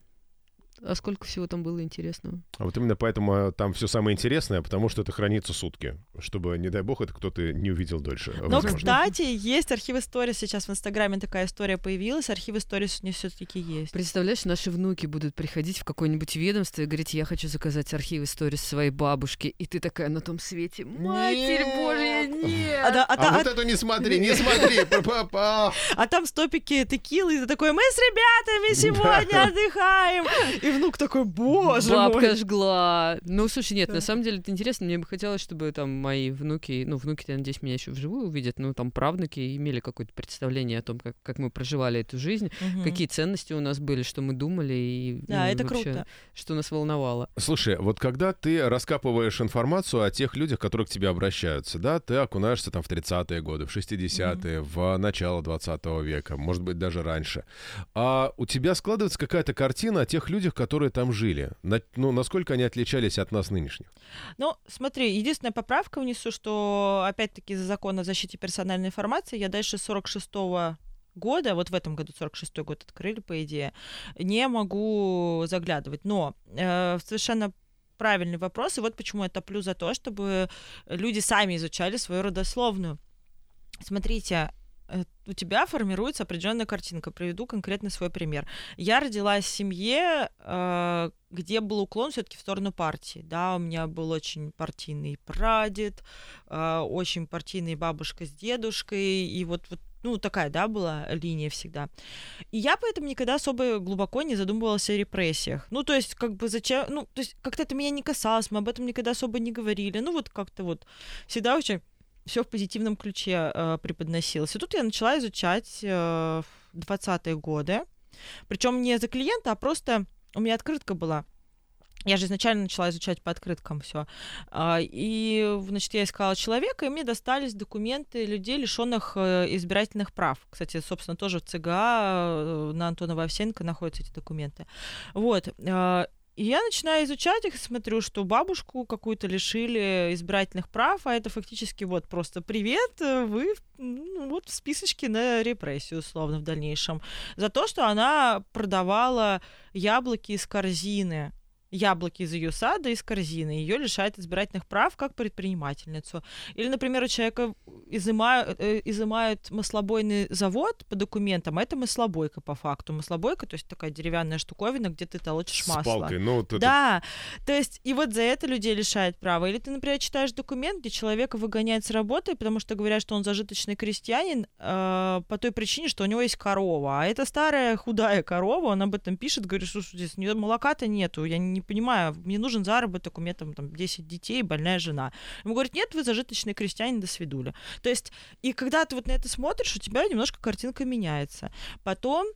А сколько всего там было интересного? А вот именно поэтому э, там все самое интересное, потому что это хранится сутки, чтобы, не дай бог, это кто-то не увидел дольше. Но, возможно. кстати, есть архивы сторис. Сейчас в Инстаграме такая история появилась. Архивы сторис у них все-таки есть. Представляешь, наши внуки будут приходить в какое-нибудь ведомство и говорить, я хочу заказать архивы сторис своей бабушки. И ты такая на том свете, Матерь Нет. Божья, нет! А, да- а А, та- вот эту не смотри, не смотри, папа. а там стопики текилы, и ты такой, мы с ребятами сегодня отдыхаем. И внук такой, боже Бабка мой. жгла. Ну, слушай, нет, Да. на самом деле это интересно. Мне бы хотелось, чтобы там мои внуки, ну, внуки, я надеюсь, меня еще вживую увидят, ну, там правнуки имели какое-то представление о том, как, как мы проживали эту жизнь, Мгм. какие ценности у нас были, что мы думали и Да, ну, это вообще, круто. что нас волновало. Слушай, вот когда ты раскапываешь информацию о тех людях, которые к тебе обращаются, да, ты окунаешься там в 30-е годы, в 60-е, в начало 20 века, может быть, даже раньше. А у тебя складывается какая-то картина о тех людях, которые там жили. На- ну, насколько они отличались от нас нынешних? Ну, смотри, единственная поправка внесу, что, опять-таки, за закон о защите персональной информации я дальше 46 года, вот в этом году 46 год открыли, по идее, не могу заглядывать. Но э, совершенно правильный вопрос, и вот почему я топлю за то, чтобы люди сами изучали свою родословную. Смотрите, у тебя формируется определенная картинка. Приведу конкретно свой пример. Я родилась в семье, э, где был уклон все-таки в сторону партии. Да, у меня был очень партийный прадед, э, очень партийный бабушка с дедушкой, и вот, вот ну, такая, да, была линия всегда. И я поэтому никогда особо глубоко не задумывалась о репрессиях. Ну, то есть, как бы зачем, ну, то есть, как-то это меня не касалось, мы об этом никогда особо не говорили. Ну, вот как-то вот всегда очень все в позитивном ключе э, преподносилось. И тут я начала изучать э, в 20-е годы. Причем не за клиента, а просто у меня открытка была. Я же изначально начала изучать по открыткам все. И, значит, я искала человека, и мне достались документы людей, лишенных э, избирательных прав. Кстати, собственно, тоже в ЦГА э, на Антонова Овсенко находятся эти документы. Вот. И я начинаю изучать их, смотрю, что бабушку какую-то лишили избирательных прав, а это фактически вот просто привет, вы ну, вот в списочке на репрессию, условно, в дальнейшем. За то, что она продавала яблоки из корзины яблоки из ее сада, из корзины. Ее лишает избирательных прав как предпринимательницу. Или, например, у человека изымают, э, изымают маслобойный завод по документам, а это маслобойка по факту. Маслобойка, то есть такая деревянная штуковина, где ты толочишь масло. С палкой, ну вот это... Да, то есть и вот за это людей лишает права. Или ты, например, читаешь документ, где человека выгоняют с работы, потому что говорят, что он зажиточный крестьянин э, по той причине, что у него есть корова. А это старая худая корова, он об этом пишет, говорит, что здесь молока-то нету, я не не понимаю, мне нужен заработок, у меня там, там 10 детей, больная жена. Ему говорят, нет, вы зажиточный крестьянин, до свидули. То есть, и когда ты вот на это смотришь, у тебя немножко картинка меняется. Потом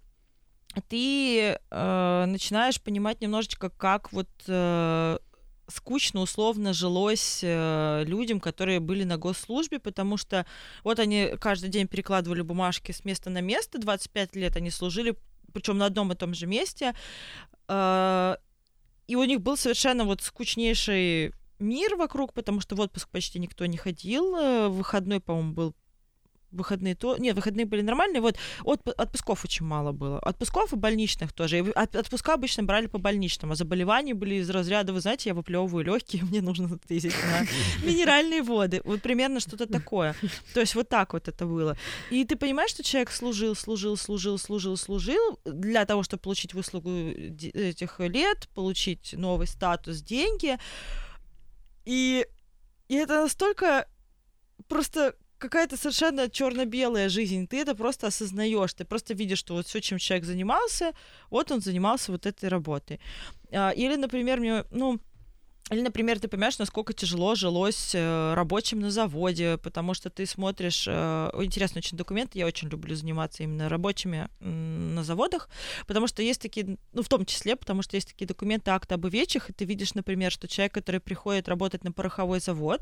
ты э, начинаешь понимать немножечко, как вот э, скучно условно жилось э, людям, которые были на госслужбе, потому что вот они каждый день перекладывали бумажки с места на место, 25 лет они служили, причем на одном и том же месте. Э, и у них был совершенно вот скучнейший мир вокруг, потому что в отпуск почти никто не ходил. Э, выходной, по-моему, был выходные то... Нет, выходные были нормальные. Вот от, отпусков очень мало было. Отпусков и больничных тоже. И от, отпуска обычно брали по больничным, а заболевания были из разряда, вы знаете, я выплевываю легкие, мне нужно тысяч на минеральные воды. Вот примерно что-то такое. То есть вот так вот это было. И ты понимаешь, что человек служил, служил, служил, служил, служил для того, чтобы получить выслугу этих лет, получить новый статус, деньги. И, и это настолько просто какая-то совершенно черно-белая жизнь. Ты это просто осознаешь. Ты просто видишь, что вот все, чем человек занимался, вот он занимался вот этой работой. А, или, например, мне, ну, или, например, ты понимаешь, насколько тяжело жилось э, рабочим на заводе, потому что ты смотришь... Э, интересный очень документ, я очень люблю заниматься именно рабочими на заводах, потому что есть такие, ну, в том числе, потому что есть такие документы акта об увечьях, и ты видишь, например, что человек, который приходит работать на пороховой завод,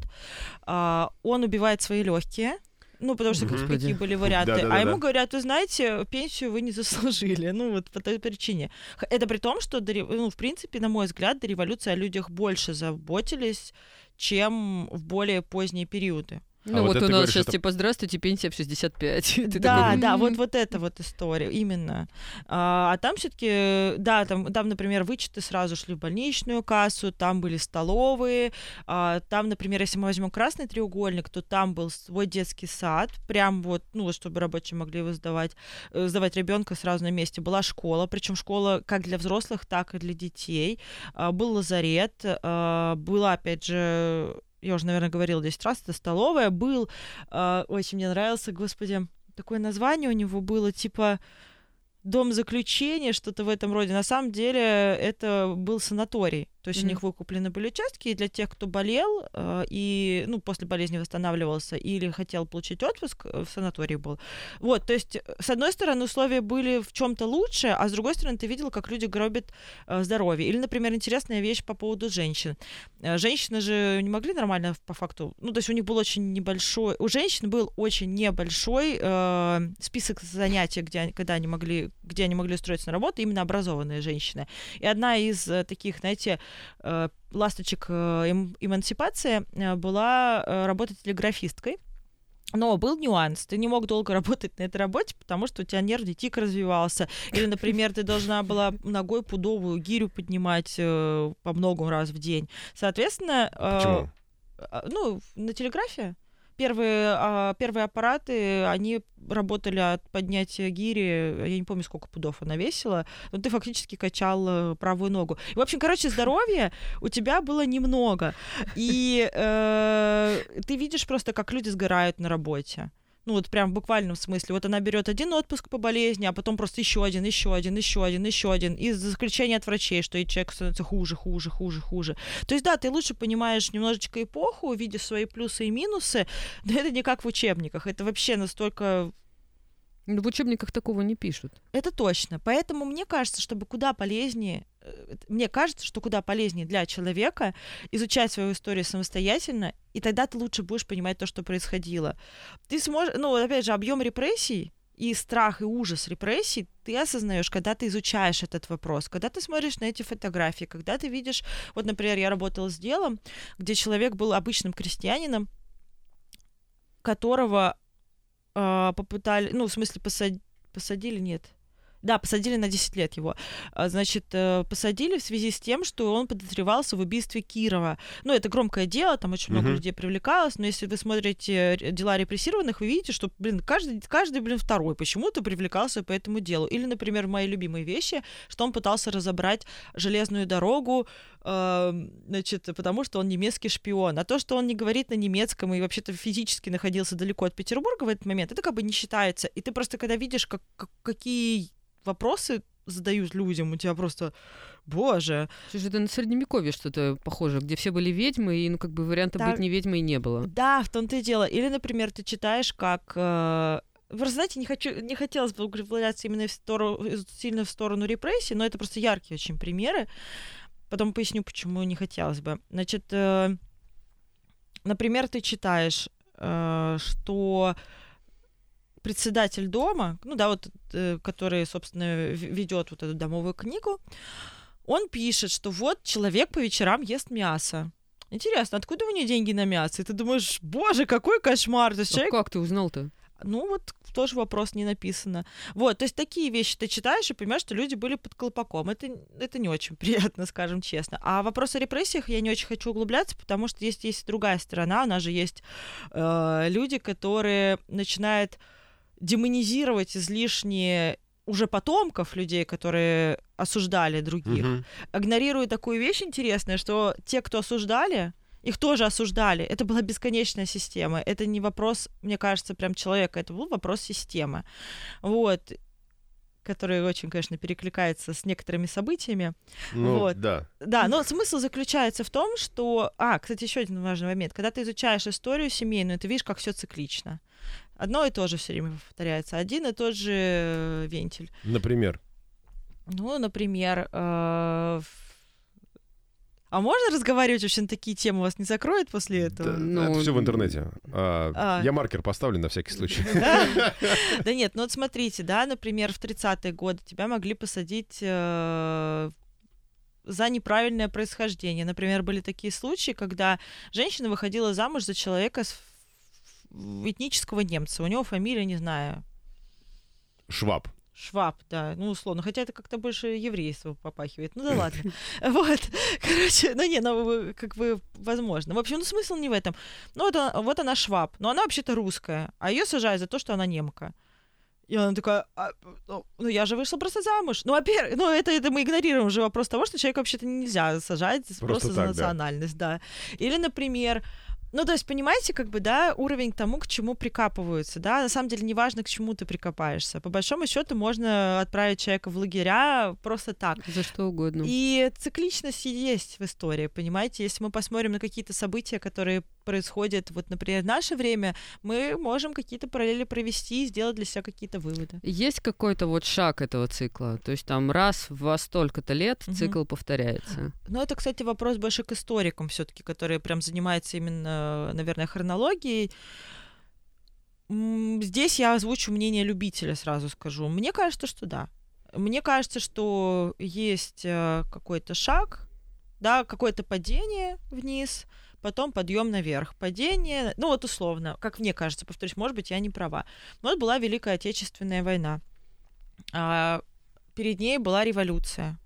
а, он убивает свои легкие, ну, потому что Господи. какие были варианты. Да, да, а ему говорят, вы знаете, пенсию вы не заслужили. Ну, вот по той причине. Это при том, что, ну, в принципе, на мой взгляд, до революции о людях больше заботились, чем в более поздние периоды. Ну а вот, вот у нас говоришь, сейчас это... типа здравствуйте, пенсия в 65. Ты да, такой... да, вот вот эта вот история, именно. А, а там все-таки, да, там, там, например, вычеты сразу шли в больничную кассу, там были столовые, а, там, например, если мы возьмем красный треугольник, то там был свой детский сад, прям вот, ну, чтобы рабочие могли его сдавать, э, сдавать ребенка сразу на месте. Была школа, причем школа как для взрослых, так и для детей. А, был лазарет, а, была, опять же, я уже, наверное, говорила 10 раз, это столовая, был, э, очень мне нравился, господи, такое название у него было, типа дом заключения, что-то в этом роде. На самом деле это был санаторий. То есть mm-hmm. у них выкуплены были участки, и для тех, кто болел э, и ну, после болезни восстанавливался или хотел получить отпуск, э, в санатории был. Вот, то есть, с одной стороны, условия были в чем-то лучше, а с другой стороны, ты видел, как люди гробят э, здоровье. Или, например, интересная вещь по поводу женщин. Э, женщины же не могли нормально по факту, ну, то есть у них был очень небольшой, у женщин был очень небольшой э, список занятий, где они, когда они могли, где они могли устроиться на работу, именно образованные женщины. И одна из э, таких, знаете, Э, ласточек э, эм, эмансипации э, была работа телеграфисткой. Но был нюанс. Ты не мог долго работать на этой работе, потому что у тебя нервный тик развивался. Или, например, ты должна была ногой пудовую гирю поднимать э, по много раз в день. Соответственно... Э, Почему? ну, на телеграфе первые, а, первые аппараты, они работали от поднятия гири, я не помню, сколько пудов она весила, но ты фактически качал правую ногу. И, в общем, короче, здоровья у тебя было немного. И э, ты видишь просто, как люди сгорают на работе. Ну вот прям в буквальном смысле. Вот она берет один отпуск по болезни, а потом просто еще один, еще один, еще один, еще один. И заключение от врачей, что и человек становится хуже, хуже, хуже, хуже. То есть да, ты лучше понимаешь немножечко эпоху, видишь свои плюсы и минусы, но это не как в учебниках. Это вообще настолько в учебниках такого не пишут. Это точно. Поэтому мне кажется, чтобы куда полезнее мне кажется, что куда полезнее для человека изучать свою историю самостоятельно, и тогда ты лучше будешь понимать то, что происходило. Ты сможешь, ну, опять же, объем репрессий и страх и ужас репрессий ты осознаешь, когда ты изучаешь этот вопрос, когда ты смотришь на эти фотографии, когда ты видишь, вот, например, я работала с делом, где человек был обычным крестьянином, которого э, попытали, ну, в смысле, посад... посадили, нет, да, посадили на 10 лет его. А, значит, э, посадили в связи с тем, что он подозревался в убийстве Кирова. Ну, это громкое дело, там очень много uh-huh. людей привлекалось, но если вы смотрите дела репрессированных, вы видите, что, блин, каждый, каждый блин, второй почему-то привлекался по этому делу. Или, например, мои любимые вещи, что он пытался разобрать железную дорогу, э, значит, потому что он немецкий шпион. А то, что он не говорит на немецком и вообще-то физически находился далеко от Петербурга в этот момент, это как бы не считается. И ты просто, когда видишь, как, как, какие вопросы задают людям, у тебя просто, боже. Слушай, это на Средневековье что-то похоже, где все были ведьмы, и, ну, как бы варианта так, быть не ведьмой не было. Да, в том-то и дело. Или, например, ты читаешь, как... Э, просто, знаете, не, хочу, не хотелось бы углубляться именно в сторону, сильно в сторону репрессий, но это просто яркие очень примеры. Потом поясню, почему не хотелось бы. Значит, э, например, ты читаешь, э, что председатель дома, ну да, вот, э, который, собственно, ведет вот эту домовую книгу, он пишет, что вот человек по вечерам ест мясо. Интересно, откуда у него деньги на мясо? И ты думаешь, боже, какой кошмар! То есть а человек... как ты узнал-то? Ну, вот тоже вопрос не написано. Вот, то есть такие вещи ты читаешь и понимаешь, что люди были под колпаком. Это, это не очень приятно, скажем честно. А вопрос о репрессиях я не очень хочу углубляться, потому что есть, есть другая сторона. У нас же есть э, люди, которые начинают демонизировать излишние уже потомков людей, которые осуждали других, угу. игнорируя такую вещь интересную, что те, кто осуждали, их тоже осуждали. Это была бесконечная система. Это не вопрос, мне кажется, прям человека, это был вопрос системы. Вот который очень, конечно, перекликается с некоторыми событиями. Ну, вот. да. Да, но смысл заключается в том, что... А, кстати, еще один важный момент. Когда ты изучаешь историю семейную, ты видишь, как все циклично. Одно и то же все время повторяется. Один и тот же э, вентиль. Например? Ну, например, э, а можно разговаривать вообще на такие темы? Вас не закроют после этого? Да, ну... Это все в интернете. А, а... Я маркер поставлю на всякий случай. Да нет, ну вот смотрите, да, например, в 30-е годы тебя могли посадить э, за неправильное происхождение. Например, были такие случаи, когда женщина выходила замуж за человека этнического немца. У него фамилия, не знаю. Шваб. Шваб, да, ну, условно. Хотя это как-то больше еврейство попахивает. Ну да ладно. Вот. Короче, ну не, ну как бы возможно. В общем, ну смысл не в этом. Ну вот, она, вот она Шваб, но она вообще-то русская, а ее сажают за то, что она немка. И она такая, а, ну, ну я же вышла просто замуж. Ну, во-первых, ну это, это мы игнорируем уже вопрос того, что человека вообще-то нельзя сажать просто, просто так, за национальность, да. да. Или, например, ну, то есть, понимаете, как бы, да, уровень к тому, к чему прикапываются, да, на самом деле неважно, к чему ты прикопаешься. По большому счету можно отправить человека в лагеря просто так. За что угодно. И цикличность есть в истории, понимаете? Если мы посмотрим на какие-то события, которые происходят, вот, например, в наше время, мы можем какие-то параллели провести и сделать для себя какие-то выводы. Есть какой-то вот шаг этого цикла? То есть там раз во столько-то лет угу. цикл повторяется? Ну, это, кстати, вопрос больше к историкам все таки которые прям занимаются именно, наверное, хронологией. Здесь я озвучу мнение любителя, сразу скажу. Мне кажется, что да. Мне кажется, что есть э, какой-то шаг, да, какое-то падение вниз, потом подъем наверх, падение, ну вот условно, как мне кажется, повторюсь, может быть, я не права. Вот была Великая Отечественная война. А, перед ней была революция.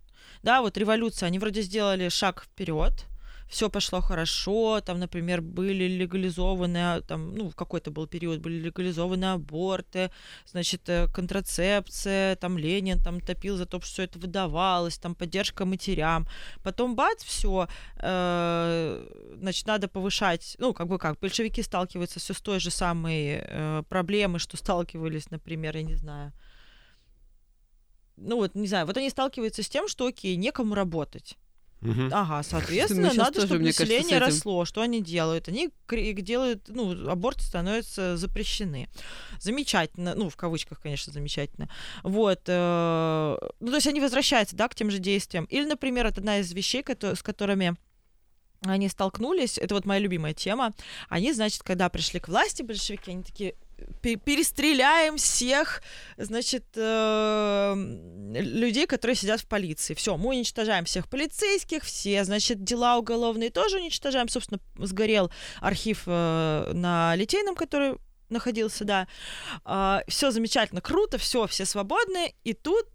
Да, вот революция, они вроде сделали шаг вперед, все пошло хорошо, там, например, были легализованы, там, ну, в какой-то был период были легализованы аборты, значит, э, контрацепция, там, Ленин там топил за то, что все это выдавалось, там, поддержка матерям. Потом, бац, все, э, значит, надо повышать, ну, как бы как, большевики сталкиваются все с той же самой э, проблемой, что сталкивались, например, я не знаю, ну вот, не знаю, вот они сталкиваются с тем, что, окей, некому работать Мгм. Ага, соответственно, щас надо, тоже, чтобы мне кажется, население этим. росло. Что они делают? Они делают, ну, аборты становятся запрещены. Замечательно, ну, в кавычках, конечно, замечательно. Вот. э, Ну, то есть они возвращаются, да, к тем же действиям. Или, например, это одна из вещей, с которыми они столкнулись, это вот моя любимая тема. Они, значит, когда пришли к власти большевики, они такие «Пе- перестреляем всех, значит, э, людей, которые сидят в полиции. Все, мы уничтожаем всех полицейских, все, значит, дела уголовные тоже уничтожаем. Собственно, сгорел архив э, на Литейном, который находился, да. все замечательно, круто, все, все свободны. И тут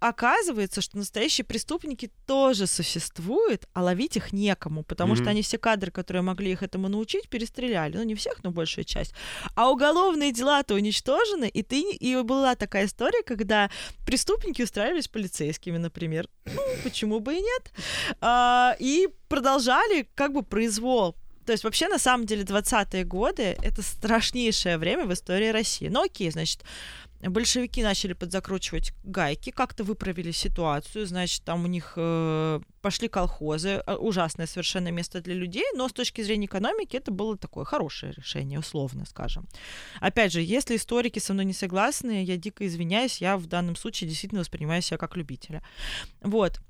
оказывается, что настоящие преступники тоже существуют, а ловить их некому, потому Мгм. что они все кадры, которые могли их этому научить, перестреляли. Ну, не всех, но большую часть. А уголовные дела-то уничтожены, и ты и была такая история, когда преступники устраивались полицейскими, например. Ну, почему бы и нет? А, и продолжали как бы произвол. То есть вообще, на самом деле, 20-е годы — это страшнейшее время в истории России. Ну окей, значит, большевики начали подзакручивать гайки, как-то выправили ситуацию, значит, там у них э, пошли колхозы, э, ужасное совершенно место для людей, но с точки зрения экономики это было такое хорошее решение, условно скажем. Опять же, если историки со мной не согласны, я дико извиняюсь, я в данном случае действительно воспринимаю себя как любителя. Вот.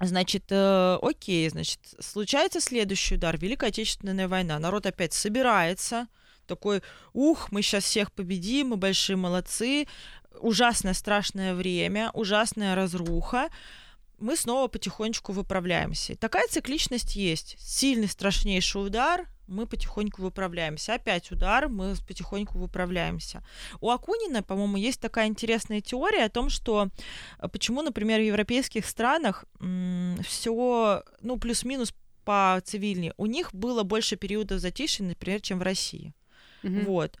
Значит, э, окей, значит, случается следующий удар, Великая Отечественная война, народ опять собирается, такой, ух, мы сейчас всех победим, мы большие молодцы, ужасное страшное время, ужасная разруха, мы снова потихонечку выправляемся. Такая цикличность есть. Сильный, страшнейший удар, мы потихоньку выправляемся. Опять удар, мы потихоньку выправляемся. У Акунина, по-моему, есть такая интересная теория о том, что э, почему, например, в европейских странах все, ну, плюс-минус по цивильней, у них было больше периодов затишья, например, чем в России. Мгм. Вот.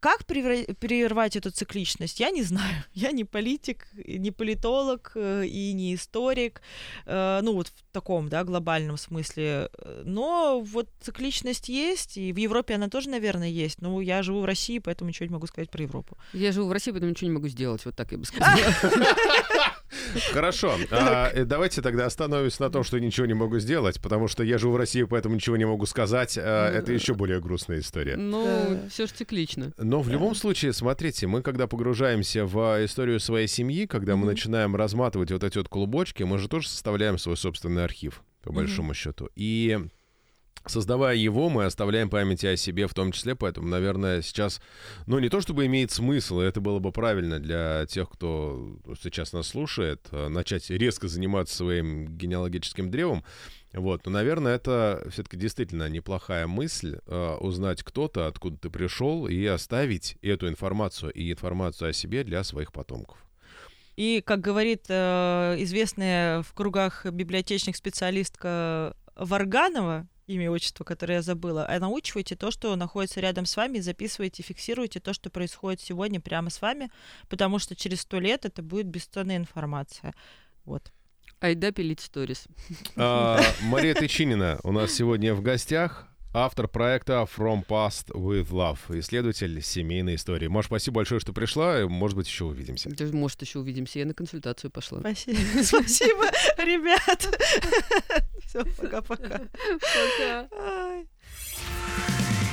Как прервать эту цикличность, я не знаю. Я не политик, не политолог э, и не историк, э, ну вот в таком, да, глобальном смысле. Э, Но вот цикличность есть, и в Европе она тоже, наверное, есть. Но я живу в России, поэтому ничего не могу сказать про Европу. Я живу в России, поэтому ничего не могу сделать, вот так я бы сказала. Хорошо. А, э, давайте тогда остановимся на том, что ничего не могу сделать, потому что я живу в России, поэтому ничего не могу сказать. А, Это еще более грустная история. Ну, Да. все же циклично. Но в любом случае, смотрите, мы когда погружаемся в историю своей семьи, когда мы начинаем разматывать вот эти вот клубочки, мы же тоже составляем свой собственный архив, по большому счету. И создавая его, мы оставляем памяти о себе в том числе, поэтому, наверное, сейчас, ну, не то чтобы имеет смысл, это было бы правильно для тех, кто сейчас нас слушает, э, начать резко заниматься своим генеалогическим древом, вот, но, наверное, это все-таки действительно неплохая мысль э, узнать кто-то, откуда ты пришел, и оставить эту информацию и информацию о себе для своих потомков. И, как говорит э, известная в кругах библиотечных специалистка Варганова, имя и отчество, которое я забыла, а научивайте то, что находится рядом с вами, записывайте, фиксируйте то, что происходит сегодня прямо с вами, потому что через сто лет это будет бесценная информация. Вот. Айда пилить сторис. А, Мария Тычинина у нас сегодня в гостях. Автор проекта From Past with Love, исследователь семейной истории. Маш, спасибо большое, что пришла. и, Может быть, еще увидимся. Может, еще увидимся. Я на консультацию пошла. Спасибо, спасибо, ребят. Все, пока-пока. Пока.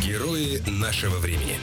Герои нашего времени.